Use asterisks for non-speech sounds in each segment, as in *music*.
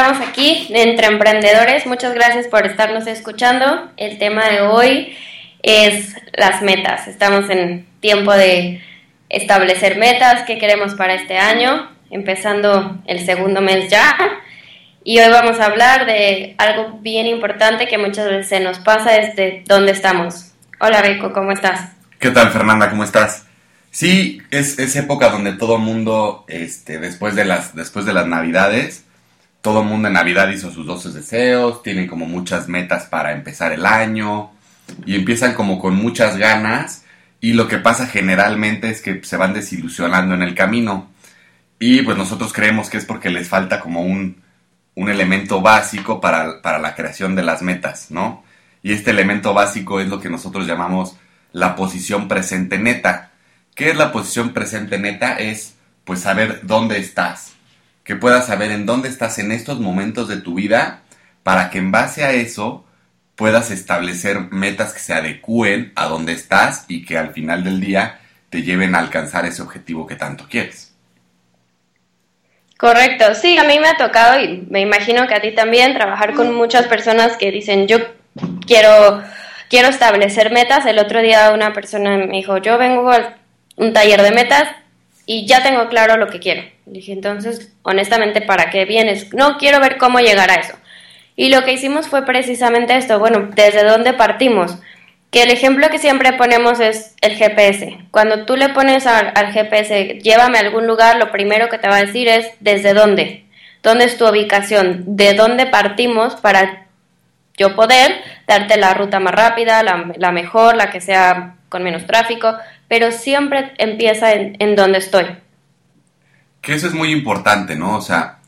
estamos aquí entre emprendedores. Muchas gracias por estarnos escuchando. El tema de hoy es las metas. Estamos en tiempo de establecer metas, qué queremos para este año, empezando el segundo mes ya. Y hoy vamos a hablar de algo bien importante que muchas veces nos pasa, es de dónde estamos. Hola Rico, ¿cómo estás? ¿Qué tal Fernanda? ¿Cómo estás? Sí, es, es época donde todo mundo, este, después de las, después de las navidades, todo el mundo en Navidad hizo sus 12 deseos, tienen como muchas metas para empezar el año y empiezan como con muchas ganas y lo que pasa generalmente es que se van desilusionando en el camino y pues nosotros creemos que es porque les falta como un, un elemento básico para, para la creación de las metas, ¿no? Y este elemento básico es lo que nosotros llamamos la posición presente neta. ¿Qué es la posición presente neta? Es pues saber dónde estás, que puedas saber en dónde estás en estos momentos de tu vida para que en base a eso puedas establecer metas que se adecúen a dónde estás y que al final del día te lleven a alcanzar ese objetivo que tanto quieres. Correcto, sí, a mí me ha tocado y me imagino que a ti también trabajar con muchas personas que dicen yo quiero quiero establecer metas. El otro día una persona me dijo, yo vengo a un taller de metas y ya tengo claro lo que quiero. Dije, entonces, honestamente, ¿para qué vienes? No, quiero ver cómo llegar a eso. Y lo que hicimos fue precisamente esto, bueno, ¿desde dónde partimos? Que el ejemplo que siempre ponemos es el GPS. Cuando tú le pones al, GPS, llévame a algún lugar, lo primero que te va a decir es desde dónde, dónde es tu ubicación, de dónde partimos para yo poder darte la ruta más rápida, la, la mejor, la que sea con menos tráfico, pero siempre empieza en, donde estoy. Que eso es muy importante, ¿no? O sea,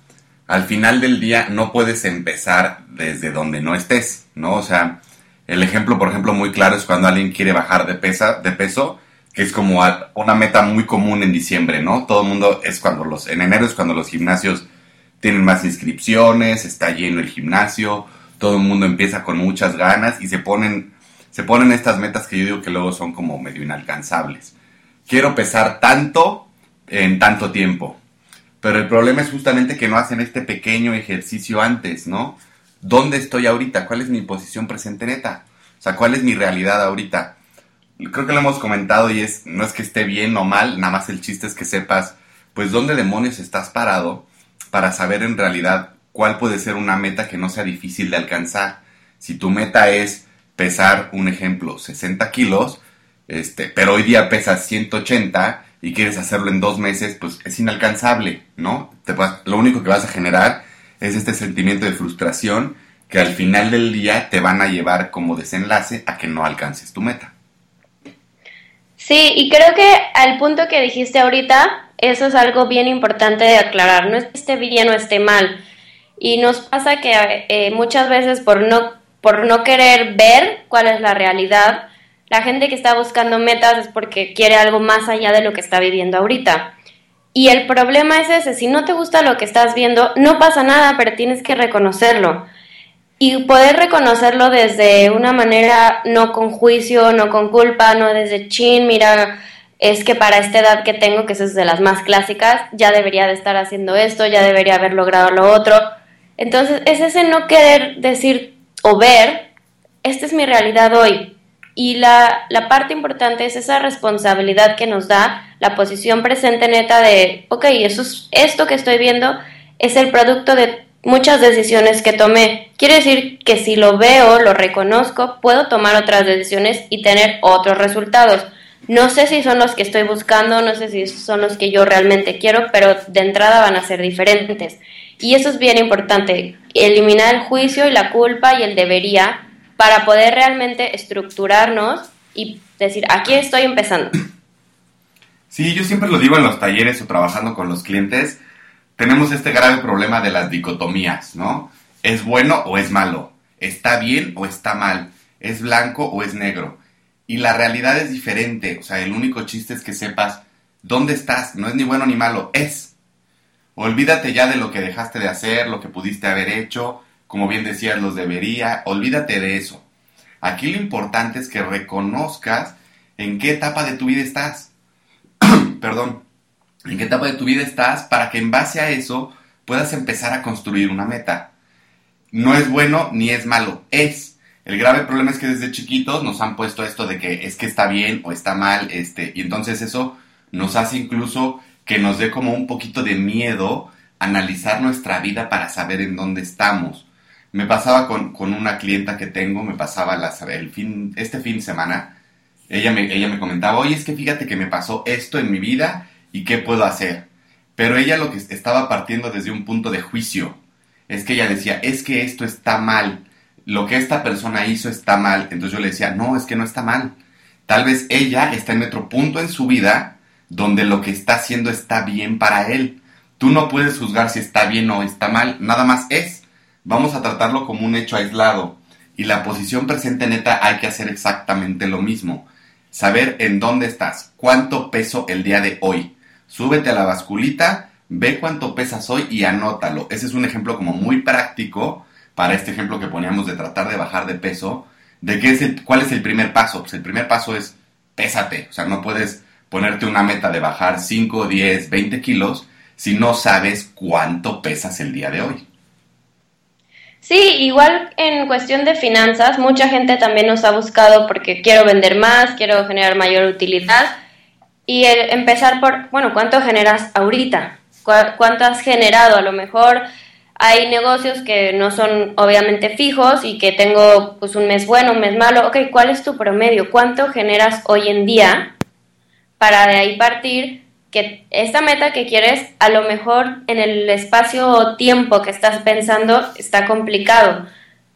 al final del día no puedes empezar desde donde no estés, ¿no? O sea, el ejemplo, por ejemplo, muy claro es cuando alguien quiere bajar de, pesa, de peso, que es como una meta muy común en diciembre, ¿no? Todo el mundo es cuando los, en enero es cuando los gimnasios tienen más inscripciones, está lleno el gimnasio, todo el mundo empieza con muchas ganas y se ponen se ponen estas metas que yo digo que luego son como medio inalcanzables. Quiero pesar tanto en tanto tiempo. Pero el problema es justamente que no hacen este pequeño ejercicio antes, ¿no? ¿Dónde estoy ahorita? ¿Cuál es mi posición presente neta? O sea, ¿cuál es mi realidad ahorita? Creo que lo hemos comentado y es, no es que esté bien o mal, nada más el chiste es que sepas, pues, dónde demonios estás parado para saber en realidad cuál puede ser una meta que no sea difícil de alcanzar. Si tu meta es pesar, un ejemplo, 60 kilos, este, pero hoy día pesas 180 y quieres hacerlo en dos meses, pues es inalcanzable, ¿no? Te lo único que vas a generar es este sentimiento de frustración que al final del día te van a llevar como desenlace a que no alcances tu meta. Sí, y creo que al punto que dijiste ahorita, eso es algo bien importante de aclarar. No es que esté bien o esté mal. Y nos pasa que eh, muchas veces por no por no querer ver cuál es la realidad. La gente que está buscando metas es porque quiere algo más allá de lo que está viviendo ahorita. Y el problema es ese, si no te gusta lo que estás viendo, no pasa nada, pero tienes que reconocerlo. Y poder reconocerlo desde una manera no con juicio, no con culpa, no desde chin, mira, es que para esta edad que tengo, que es de las más clásicas, ya debería de estar haciendo esto, ya debería haber logrado lo otro. Entonces es ese no querer decir o ver, esta es mi realidad hoy. Y la, la, parte importante es esa responsabilidad que nos da la posición presente neta de, ok, eso es, esto que estoy viendo es el producto de muchas decisiones que tomé. Quiere decir que si lo veo, lo reconozco, puedo tomar otras decisiones y tener otros resultados. No sé si son los que estoy buscando, no sé si son los que yo realmente quiero, pero de entrada van a ser diferentes. Y eso es bien importante, eliminar el juicio y la culpa y el debería para poder realmente estructurarnos y decir, aquí estoy empezando. Sí, yo siempre lo digo en los talleres o trabajando con los clientes, tenemos este grave problema de las dicotomías, ¿no? ¿Es bueno o es malo? ¿Está bien o está mal? ¿Es blanco o es negro? Y la realidad es diferente, o sea, el único chiste es que sepas dónde estás, no es ni bueno ni malo, es. Olvídate ya de lo que dejaste de hacer, lo que pudiste haber hecho, como bien decías, los debería, olvídate de eso. Aquí lo importante es que reconozcas en qué etapa de tu vida estás. *clears throat* Perdón, en qué etapa de tu vida estás para que en base a eso puedas empezar a construir una meta. No es bueno ni es malo, es. El grave problema es que desde chiquitos nos han puesto esto de que es que está bien o está mal, este, y entonces eso nos hace incluso que nos dé como un poquito de miedo analizar nuestra vida para saber en dónde estamos. Me pasaba con, una clienta que tengo, me pasaba el fin, este fin de semana, ella me, ella me comentaba, oye, es que fíjate que me pasó esto en mi vida y qué puedo hacer. Pero ella lo que estaba partiendo desde un punto de juicio. Es que ella decía, es que esto está mal, lo que esta persona hizo está mal. Entonces yo le decía, no, es que no está mal. Tal vez ella está en otro punto en su vida donde lo que está haciendo está bien para él. Tú no puedes juzgar si está bien o está mal, nada más es. Vamos a tratarlo como un hecho aislado. Y la posición presente neta hay que hacer exactamente lo mismo. Saber en dónde estás, cuánto peso el día de hoy. Súbete a la basculita, ve cuánto pesas hoy y anótalo. Ese es un ejemplo como muy práctico para este ejemplo que poníamos de tratar de bajar de peso. ¿De qué es el, cuál es el primer paso? Pues el primer paso es pésate. O sea, no puedes ponerte una meta de bajar 5, 10, 20 kilos si no sabes cuánto pesas el día de hoy. Sí, igual en cuestión de finanzas, mucha gente también nos ha buscado porque quiero vender más, quiero generar mayor utilidad y empezar por, bueno, ¿cuánto generas ahorita? ¿Cuánto has generado? A lo mejor hay negocios que no son obviamente fijos y que tengo pues un mes bueno, un mes malo. Ok, ¿cuál es tu promedio? ¿Cuánto generas hoy en día? Para de ahí partir que esta meta que quieres, a lo mejor en el espacio o tiempo que estás pensando está complicado,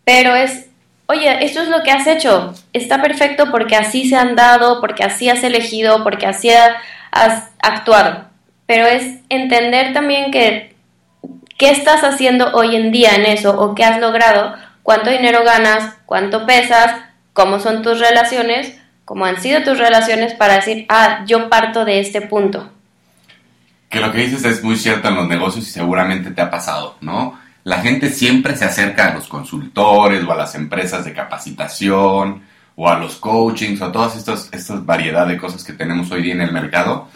pero es, oye, esto es lo que has hecho, está perfecto porque así se han dado, porque así has elegido, porque así has actuado, pero es entender también que qué estás haciendo hoy en día en eso o qué has logrado, cuánto dinero ganas, cuánto pesas, cómo son tus relaciones, cómo han sido tus relaciones para decir, ah, yo parto de este punto. Que lo que dices es muy cierto en los negocios y seguramente te ha pasado, ¿no? La gente siempre se acerca a los consultores o a las empresas de capacitación o a los coachings o a todas estas, estas variedad de cosas que tenemos hoy día en el mercado.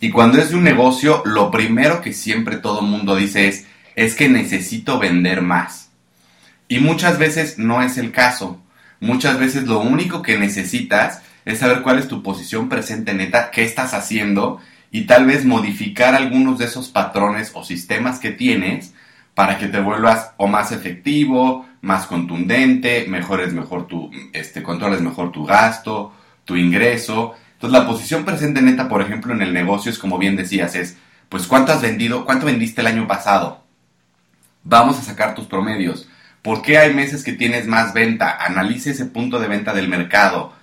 Y cuando es de un negocio, lo primero que siempre todo mundo dice es, es que necesito vender más. Y muchas veces no es el caso. Muchas veces lo único que necesitas es saber cuál es tu posición presente neta, qué estás haciendo y tal vez modificar algunos de esos patrones o sistemas que tienes para que te vuelvas o más efectivo, más contundente, mejores mejor tu, este, controles mejor tu gasto, tu ingreso. Entonces la posición presente neta, por ejemplo, en el negocio es como bien decías, es, pues cuánto has vendido, cuánto vendiste el año pasado. Vamos a sacar tus promedios. ¿Por qué hay meses que tienes más venta? Analice ese punto de venta del mercado.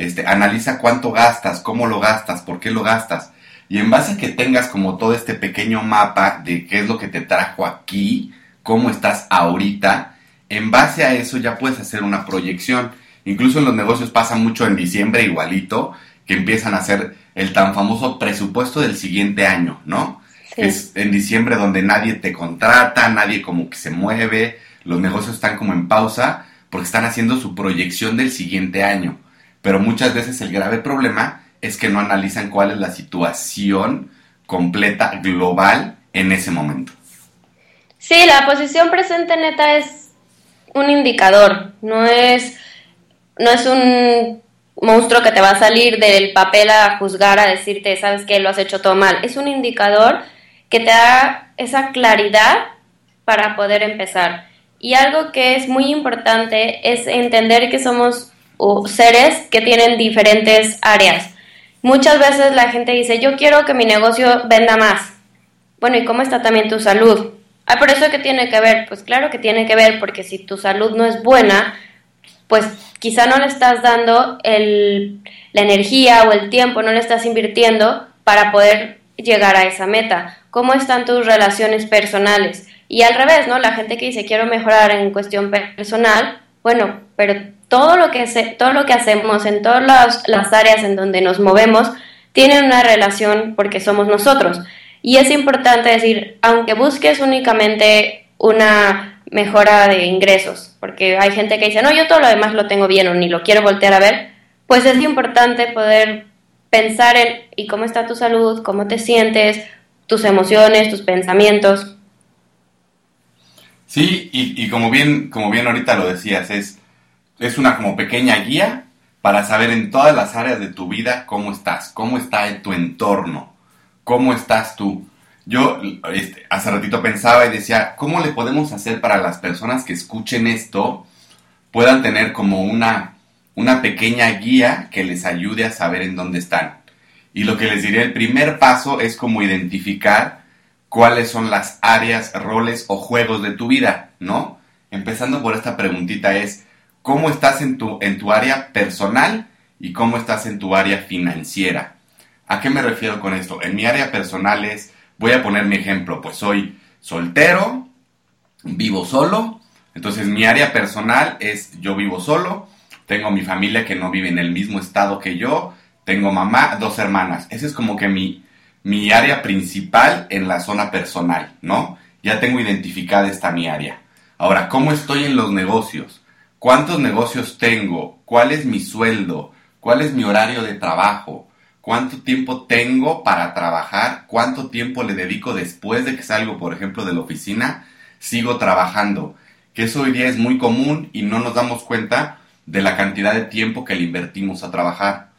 Este, analiza cuánto gastas, cómo lo gastas, por qué lo gastas. Y en base a que tengas como todo este pequeño mapa de qué es lo que te trajo aquí, cómo estás ahorita, en base a eso ya puedes hacer una proyección. Incluso en los negocios pasa mucho en diciembre igualito, que empiezan a hacer el tan famoso presupuesto del siguiente año, ¿no? Es en diciembre donde nadie te contrata, nadie como que se mueve, los negocios están como en pausa porque están haciendo su proyección del siguiente año pero muchas veces el grave problema es que no analizan cuál es la situación completa, global, en ese momento. Sí, la posición presente neta es un indicador, no es, no es un monstruo que te va a salir del papel a juzgar, a decirte, sabes que lo has hecho todo mal. Es un indicador que te da esa claridad para poder empezar. Y algo que es muy importante es entender que somos seres que tienen diferentes áreas. Muchas veces la gente dice, yo quiero que mi negocio venda más. Bueno, ¿y cómo está también tu salud? Ah, por eso que tiene que ver. Pues claro que tiene que ver, porque si tu salud no es buena, pues quizá no le estás dando el, la energía o el tiempo, no le estás invirtiendo para poder llegar a esa meta. ¿Cómo están tus relaciones personales? Y al revés, ¿no? La gente que dice quiero mejorar en cuestión personal, bueno, pero todo lo que, todo lo que hacemos en todas las, áreas en donde nos movemos tiene una relación porque somos nosotros. Y es importante decir, aunque busques únicamente una mejora de ingresos, porque hay gente que dice, no, yo todo lo demás lo tengo bien o ni lo quiero voltear a ver, pues es importante poder pensar en y cómo está tu salud, cómo te sientes, tus emociones, tus pensamientos. Sí, y, como bien, como bien ahorita lo decías, es, es una como pequeña guía para saber en todas las áreas de tu vida cómo estás, cómo está en tu entorno, cómo estás tú. Yo este, hace ratito pensaba y decía, ¿cómo le podemos hacer para las personas que escuchen esto puedan tener como una, una pequeña guía que les ayude a saber en dónde están? Y lo que les diré, el primer paso es como identificar cuáles son las áreas, roles o juegos de tu vida, ¿no? Empezando por esta preguntita es, ¿cómo estás en tu, en tu área personal y cómo estás en tu área financiera? ¿A qué me refiero con esto? En mi área personal es, voy a poner mi ejemplo, pues soy soltero, vivo solo, entonces mi área personal es yo vivo solo, tengo mi familia que no vive en el mismo estado que yo, tengo mamá, dos hermanas, ese es como que mi, mi área principal en la zona personal, ¿no? Ya tengo identificada esta mi área. Ahora, ¿cómo estoy en los negocios? ¿Cuántos negocios tengo? ¿Cuál es mi sueldo? ¿Cuál es mi horario de trabajo? ¿Cuánto tiempo tengo para trabajar? ¿Cuánto tiempo le dedico después de que salgo, por ejemplo, de la oficina? Sigo trabajando. Que eso hoy día es muy común y no nos damos cuenta de la cantidad de tiempo que le invertimos a trabajar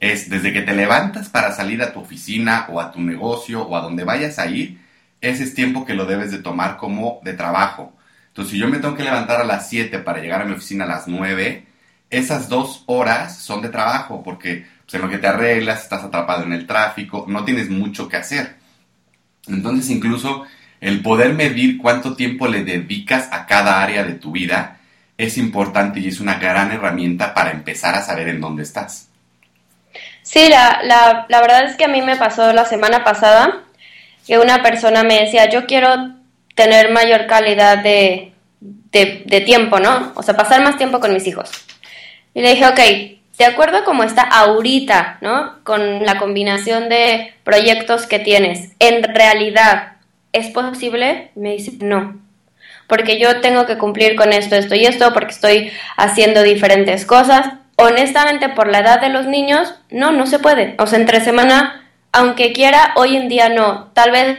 es desde que te levantas para salir a tu oficina o a tu negocio o a donde vayas a ir, ese es tiempo que lo debes de tomar como de trabajo. Entonces, si yo me tengo que levantar a las 7 para llegar a mi oficina a las 9, esas dos horas son de trabajo porque pues, en lo que te arreglas, estás atrapado en el tráfico, no tienes mucho que hacer. Entonces, incluso el poder medir cuánto tiempo le dedicas a cada área de tu vida es importante y es una gran herramienta para empezar a saber en dónde estás. Sí, la, la, la verdad es que a mí me pasó la semana pasada que una persona me decía, yo quiero tener mayor calidad de, de, tiempo, ¿no? O sea, pasar más tiempo con mis hijos. Y le dije, ok, de acuerdo a cómo está ahorita, ¿no? Con la combinación de proyectos que tienes, ¿en realidad es posible? Me dice, no. Porque yo tengo que cumplir con esto, esto y esto, porque estoy haciendo diferentes cosas honestamente por la edad de los niños, no, no se puede. O sea, entre semana, aunque quiera, hoy en día no. Tal vez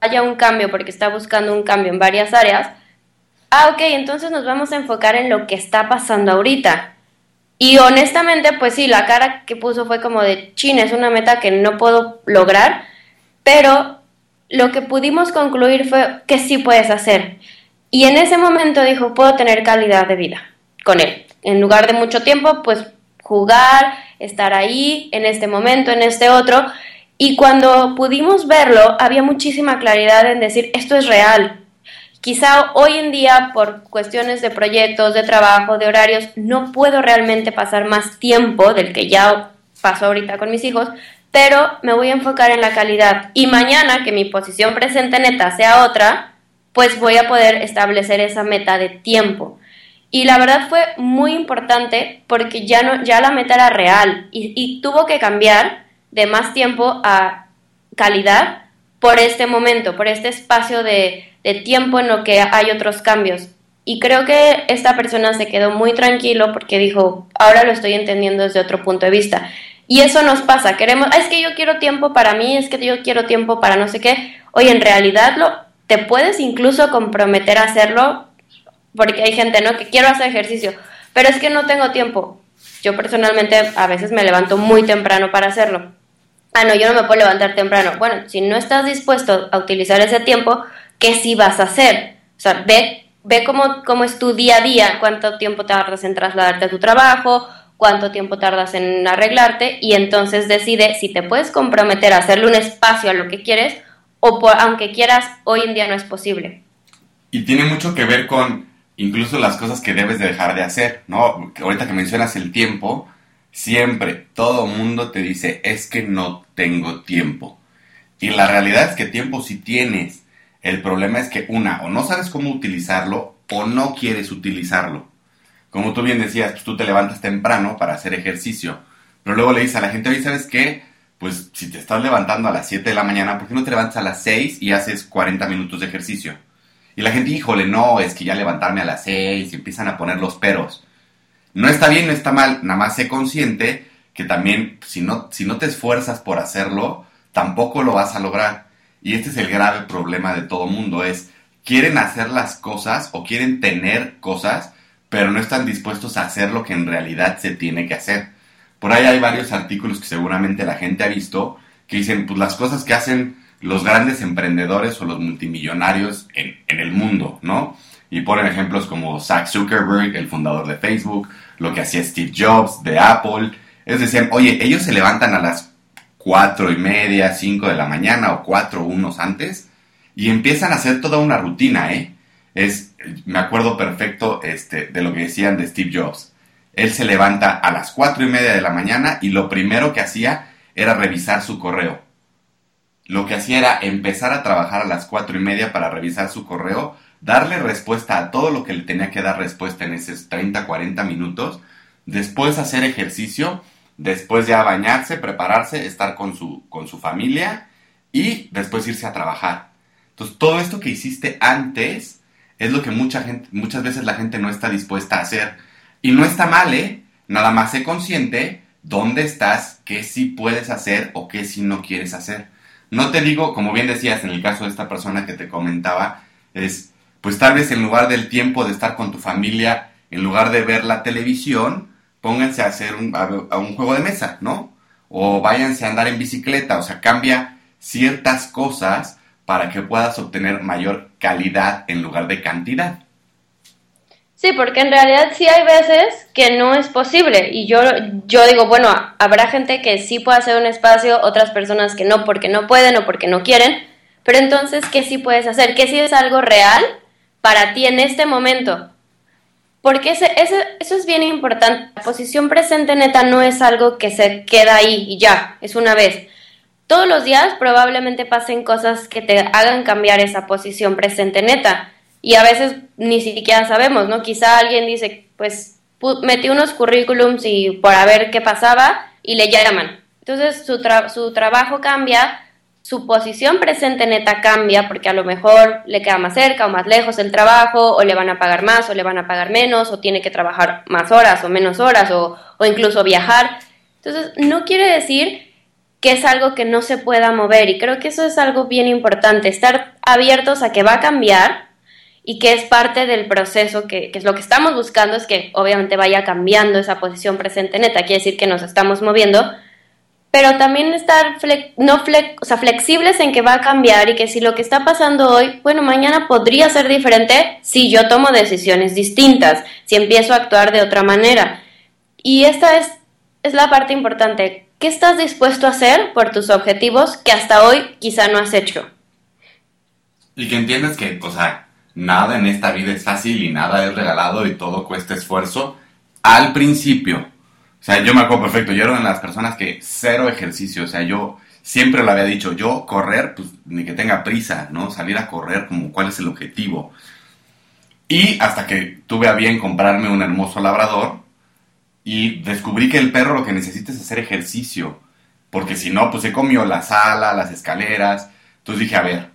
haya un cambio porque está buscando un cambio en varias áreas. Ah, ok, entonces nos vamos a enfocar en lo que está pasando ahorita. Y honestamente, pues sí, la cara que puso fue como de, chin, es una meta que no puedo lograr, pero lo que pudimos concluir fue que sí puedes hacer. Y en ese momento dijo, puedo tener calidad de vida con él en lugar de mucho tiempo, pues jugar, estar ahí, en este momento, en este otro. Y cuando pudimos verlo, había muchísima claridad en decir, esto es real. Quizá hoy en día, por cuestiones de proyectos, de trabajo, de horarios, no puedo realmente pasar más tiempo del que ya paso ahorita con mis hijos, pero me voy a enfocar en la calidad. Y mañana, que mi posición presente neta sea otra, pues voy a poder establecer esa meta de tiempo. Y la verdad fue muy importante porque ya, no, ya la meta era real y, tuvo que cambiar de más tiempo a calidad por este momento, por este espacio de, tiempo en lo que hay otros cambios. Y creo que esta persona se quedó muy tranquilo porque dijo, ahora lo estoy entendiendo desde otro punto de vista. Y eso nos pasa, queremos, es que yo quiero tiempo para mí, es que yo quiero tiempo para no sé qué. Oye, en realidad lo, te puedes incluso comprometer a hacerlo porque hay gente, ¿no? Que quiero hacer ejercicio, pero es que no tengo tiempo. Yo personalmente a veces me levanto muy temprano para hacerlo. Ah, no, yo no me puedo levantar temprano. Bueno, si no estás dispuesto a utilizar ese tiempo, ¿qué sí vas a hacer? O sea, ve, ve cómo, cómo es tu día a día, cuánto tiempo tardas en trasladarte a tu trabajo, cuánto tiempo tardas en arreglarte y entonces decide si te puedes comprometer a hacerle un espacio a lo que quieres o por, aunque quieras, hoy en día no es posible. Y tiene mucho que ver con incluso las cosas que debes de dejar de hacer, ¿no? Ahorita que mencionas el tiempo, siempre todo mundo te dice, es que no tengo tiempo. Y la realidad es que tiempo sí tienes. El problema es que una, o no sabes cómo utilizarlo, o no quieres utilizarlo. Como tú bien decías, pues tú te levantas temprano para hacer ejercicio, pero luego le dices a la gente, oye, ¿sabes qué? Pues si te estás levantando a las 7 de la mañana, ¿por qué no te levantas a las 6 y haces 40 minutos de ejercicio? Y la gente, híjole, no, es que ya levantarme a las seis y empiezan a poner los peros. No está bien, no está mal, nada más sé consciente que también si no, si no te esfuerzas por hacerlo, tampoco lo vas a lograr. Y este es el grave problema de todo mundo, es quieren hacer las cosas o quieren tener cosas, pero no están dispuestos a hacer lo que en realidad se tiene que hacer. Por ahí hay varios artículos que seguramente la gente ha visto que dicen, pues las cosas que hacen los grandes emprendedores o los multimillonarios en, en el mundo, ¿no? Y ponen ejemplos como Zach Zuckerberg, el fundador de Facebook, lo que hacía Steve Jobs de Apple. Es decir, oye, ellos se levantan a las cuatro y media, cinco de la mañana o cuatro unos antes y empiezan a hacer toda una rutina, ¿eh? Es, me acuerdo perfecto este, de lo que decían de Steve Jobs. Él se levanta a las cuatro y media de la mañana y lo primero que hacía era revisar su correo. Lo que hacía era empezar a trabajar a las cuatro y media para revisar su correo darle respuesta a todo lo que le tenía que dar respuesta en esos 30, 40 minutos, después hacer ejercicio, después ya bañarse, prepararse, estar con su, con su familia y después irse a trabajar. Entonces, todo esto que hiciste antes es lo que mucha gente, muchas veces la gente no está dispuesta a hacer. Y no está mal, ¿eh? Nada más sé consciente dónde estás, qué sí puedes hacer o qué sí no quieres hacer. No te digo, como bien decías en el caso de esta persona que te comentaba, es pues tal vez en lugar del tiempo de estar con tu familia, en lugar de ver la televisión, pónganse a hacer un, juego de mesa, ¿no? O váyanse a andar en bicicleta, o sea, cambia ciertas cosas para que puedas obtener mayor calidad en lugar de cantidad. Sí, porque en realidad sí hay veces que no es posible. Y yo, yo digo, bueno, habrá gente que sí puede hacer un espacio, otras personas que no porque no pueden o porque no quieren. Pero entonces, ¿qué sí puedes hacer? ¿Qué sí es algo real para ti en este momento. Porque eso es bien importante. La posición presente neta no es algo que se queda ahí y ya, es una vez. Todos los días probablemente pasen cosas que te hagan cambiar esa posición presente neta. Y a veces ni siquiera sabemos, ¿no? Quizá alguien dice, pues metí unos currículums y por a ver qué pasaba y le llaman. Entonces su trabajo cambia su posición presente neta cambia porque a lo mejor le queda más cerca o más lejos el trabajo, o le van a pagar más o le van a pagar menos, o tiene que trabajar más horas o menos horas, o, o incluso viajar. Entonces, no quiere decir que es algo que no se pueda mover y creo que eso es algo bien importante, estar abiertos a que va a cambiar y que es parte del proceso, que, que, es lo que estamos buscando, es que obviamente vaya cambiando esa posición presente neta, quiere decir que nos estamos moviendo, pero también estar no flexibles en que va a cambiar y que si lo que está pasando hoy, bueno, mañana podría ser diferente si yo tomo decisiones distintas, si empiezo a actuar de otra manera. Y esta es, es la parte importante. ¿Qué estás dispuesto a hacer por tus objetivos que hasta hoy quizá no has hecho? Y que entiendas que, o sea, nada en esta vida es fácil y nada es regalado y todo cuesta esfuerzo al principio sea, yo me acuerdo perfecto, yo era una de las personas que cero ejercicio, o sea, yo siempre lo había dicho, yo correr, pues ni que tenga prisa, ¿no? Salir a correr como cuál es el objetivo. Y hasta que tuve a bien comprarme un hermoso labrador y descubrí que el perro lo que necesita es hacer ejercicio, porque si no, pues se comió la sala, las escaleras. Entonces dije, a ver,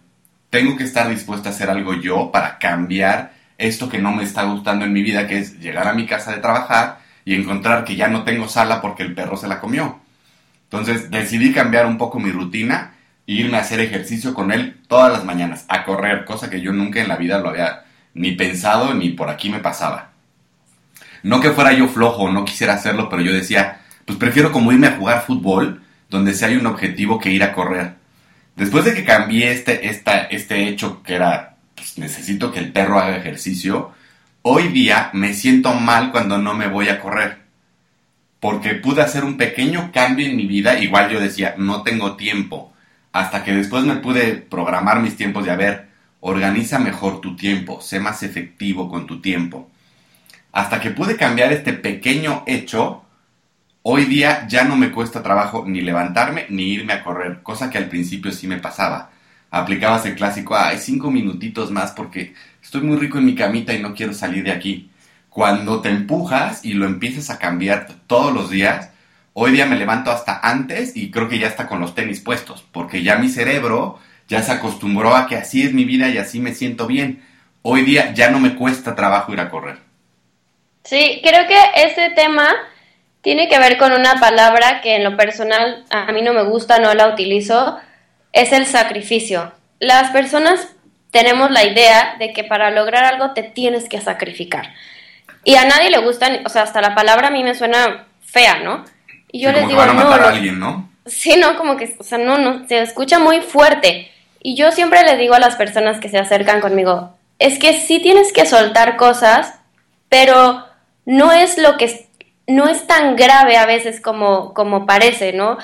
tengo que estar dispuesto a hacer algo yo para cambiar esto que no me está gustando en mi vida, que es llegar a mi casa de trabajar y encontrar que ya no tengo sala porque el perro se la comió. Entonces decidí cambiar un poco mi rutina e irme a hacer ejercicio con él todas las mañanas, a correr, cosa que yo nunca en la vida lo había ni pensado ni por aquí me pasaba. No que fuera yo flojo, no quisiera hacerlo, pero yo decía, pues prefiero como irme a jugar fútbol, donde si hay un objetivo que ir a correr. Después de que cambié este, esta, este hecho que era, pues necesito que el perro haga ejercicio, Hoy día me siento mal cuando no me voy a correr, porque pude hacer un pequeño cambio en mi vida, igual yo decía, no tengo tiempo, hasta que después me pude programar mis tiempos de, a ver, organiza mejor tu tiempo, sé más efectivo con tu tiempo. Hasta que pude cambiar este pequeño hecho, hoy día ya no me cuesta trabajo ni levantarme ni irme a correr, cosa que al principio sí me pasaba. Aplicabas el clásico, hay cinco minutitos más porque estoy muy rico en mi camita y no quiero salir de aquí. Cuando te empujas y lo empiezas a cambiar todos los días, hoy día me levanto hasta antes y creo que ya está con los tenis puestos, porque ya mi cerebro ya se acostumbró a que así es mi vida y así me siento bien. Hoy día ya no me cuesta trabajo ir a correr. Sí, creo que este tema tiene que ver con una palabra que en lo personal a mí no me gusta, no la utilizo, es el sacrificio. Las personas tenemos la idea de que para lograr algo te tienes que sacrificar. Y a nadie le gustan, o sea, hasta la palabra a mí me suena fea, ¿no? Y yo les digo, a matar a alguien, ¿no? Sí, no, como que, o sea, no, no, se escucha muy fuerte. Y yo siempre le digo a las personas que se acercan conmigo, es que sí tienes que soltar cosas, pero no es lo que no es tan grave a veces como, como parece, ¿no?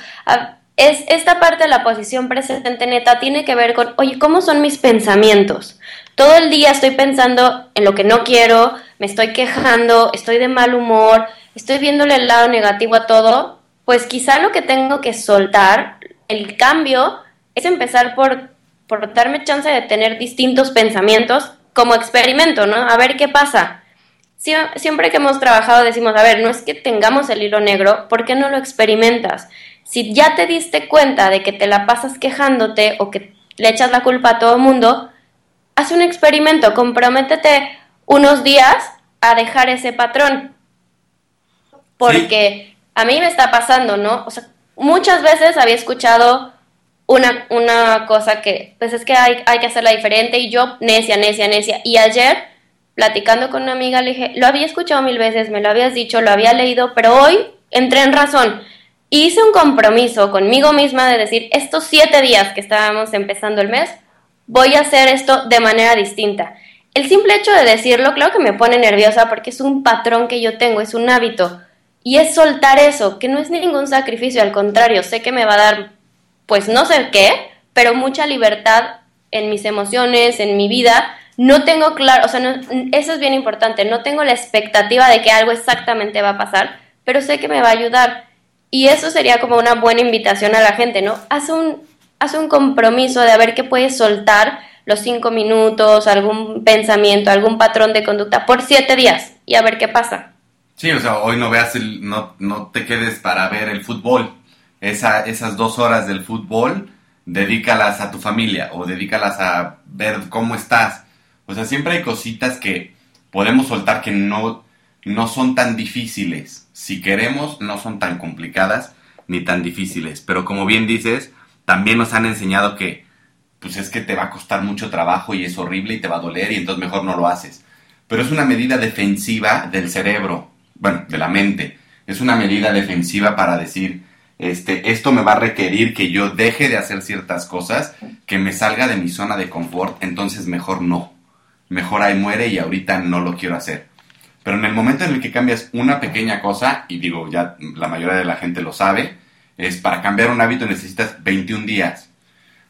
Es, esta parte de la posición presente neta tiene que ver con, oye, ¿cómo son mis pensamientos? Todo el día estoy pensando en lo que no quiero, me estoy quejando, estoy de mal humor, estoy viéndole el lado negativo a todo, pues quizá lo que tengo que soltar, el cambio, es empezar por, por darme chance de tener distintos pensamientos como experimento, ¿no? A ver qué pasa. Siempre que hemos trabajado decimos, a ver, no es que tengamos el hilo negro, ¿por qué no lo experimentas? Si ya te diste cuenta de que te la pasas quejándote o que le echas la culpa a todo el mundo, haz un experimento, comprométete unos días a dejar ese patrón. Porque a mí me está pasando, ¿no? O sea, muchas veces había escuchado una, una cosa que, pues es que hay, hay que hacerla diferente y yo necia, necia, necia. Y ayer, platicando con una amiga, le dije, lo había escuchado mil veces, me lo habías dicho, lo había leído, pero hoy entré en razón. Hice un compromiso conmigo misma de decir, estos siete días que estábamos empezando el mes, voy a hacer esto de manera distinta. El simple hecho de decirlo, claro que me pone nerviosa porque es un patrón que yo tengo, es un hábito. Y es soltar eso, que no es ningún sacrificio, al contrario, sé que me va a dar pues no sé qué, pero mucha libertad en mis emociones, en mi vida. No tengo claro, o sea, eso es bien importante, no tengo la expectativa de que algo exactamente va a pasar, pero sé que me va a ayudar. Y eso sería como una buena invitación a la gente, ¿no? Haz un, haz un compromiso de a ver qué puedes soltar los cinco minutos, algún pensamiento, algún patrón de conducta por siete días y a ver qué pasa. Sí, o sea, hoy no veas el, no, no te quedes para ver el fútbol esa, esas dos horas del fútbol, dedícalas a tu familia o dedícalas a ver cómo estás. O sea, siempre hay cositas que podemos soltar que no, no son tan difíciles. Si queremos, no son tan complicadas ni tan difíciles. Pero como bien dices, también nos han enseñado que pues es que te va a costar mucho trabajo y es horrible y te va a doler y entonces mejor no lo haces. Pero es una medida defensiva del cerebro, bueno, de la mente. Es una medida defensiva para decir, este, esto me va a requerir que yo deje de hacer ciertas cosas, que me salga de mi zona de confort, entonces mejor no. Mejor ahí muere y ahorita no lo quiero hacer. Pero en el momento en el que cambias una pequeña cosa, y digo, ya la mayoría de la gente lo sabe, es para cambiar un hábito necesitas 21 días.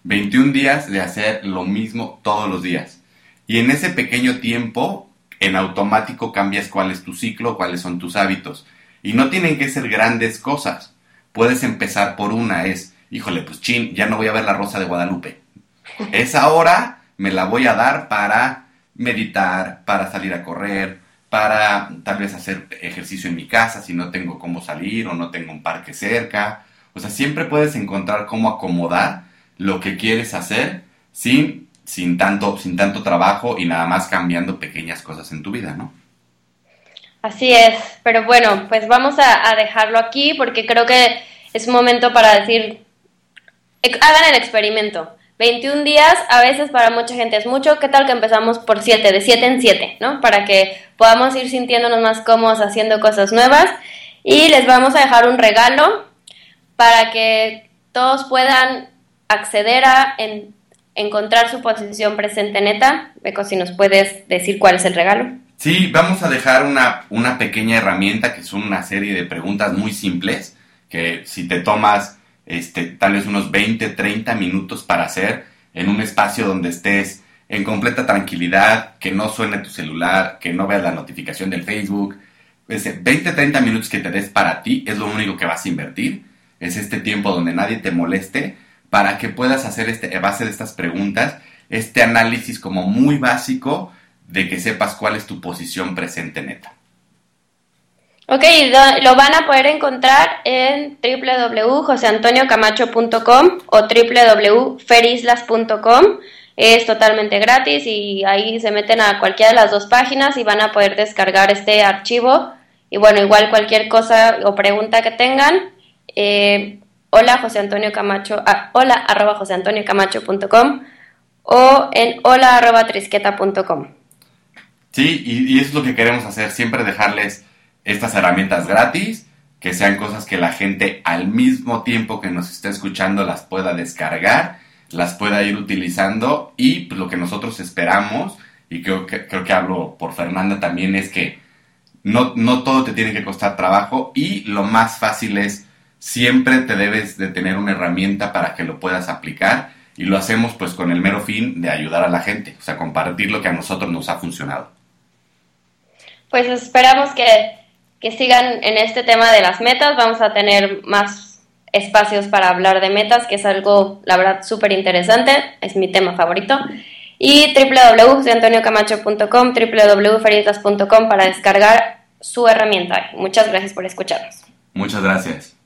21 días de hacer lo mismo todos los días. Y en ese pequeño tiempo, en automático cambias cuál es tu ciclo, cuáles son tus hábitos. Y no tienen que ser grandes cosas puedes empezar por una, es, híjole, pues chin, ya no voy a ver la Rosa de Guadalupe. *laughs* Esa hora me la voy a dar para meditar, para salir a correr, para tal vez hacer ejercicio en mi casa si no tengo cómo salir o no tengo un parque cerca. O sea, siempre puedes encontrar cómo acomodar lo que quieres hacer sin, sin, tanto, sin tanto trabajo y nada más cambiando pequeñas cosas en tu vida, ¿no? Así es, pero bueno, pues vamos a, dejarlo aquí porque creo que es un momento para decir, hagan el experimento. 21 días, a veces para mucha gente es mucho, ¿qué tal que empezamos por 7, de 7 en 7, ¿no? Para que podamos ir sintiéndonos más cómodos haciendo cosas nuevas. Y les vamos a dejar un regalo para que todos puedan acceder a encontrar su posición presente neta. Beco, si nos puedes decir cuál es el regalo. Sí, vamos a dejar una, una pequeña herramienta que son una serie de preguntas muy simples que si te tomas este, tal vez unos 20, 30 minutos para hacer en un espacio donde estés en completa tranquilidad, que no suene tu celular, que no veas la notificación del Facebook. Ese 20, 30 minutos que te des para ti es lo único que vas a invertir. Es este tiempo donde nadie te moleste para que puedas hacer este, a base de estas preguntas, este análisis como muy básico de que sepas cuál es tu posición presente neta. Ok, lo van a poder encontrar en www.joseantoniocamacho.com o www.ferislas.com. Es totalmente gratis y ahí se meten a cualquiera de las dos páginas y van a poder descargar este archivo. Y bueno, igual cualquier cosa o pregunta que tengan, eh, hola José Antonio Camacho, ah, hola arroba joseantoniocamacho.com o en hola.trisqueta.com. Sí, y, y eso es lo que queremos hacer, siempre dejarles estas herramientas gratis, que sean cosas que la gente al mismo tiempo que nos esté escuchando las pueda descargar, las pueda ir utilizando y pues, lo que nosotros esperamos, y creo que, creo que hablo por Fernanda también, es que no, no todo te tiene que costar trabajo y lo más fácil es siempre te debes de tener una herramienta para que lo puedas aplicar y lo hacemos pues con el mero fin de ayudar a la gente, o sea, compartir lo que a nosotros nos ha funcionado. Pues esperamos que, que sigan en este tema de las metas, vamos a tener más espacios para hablar de metas, que es algo, la verdad, súper interesante, es mi tema favorito. Y www.antoniocamacho.com, www.feritas.com para descargar su herramienta. Muchas gracias por escucharnos. Muchas gracias.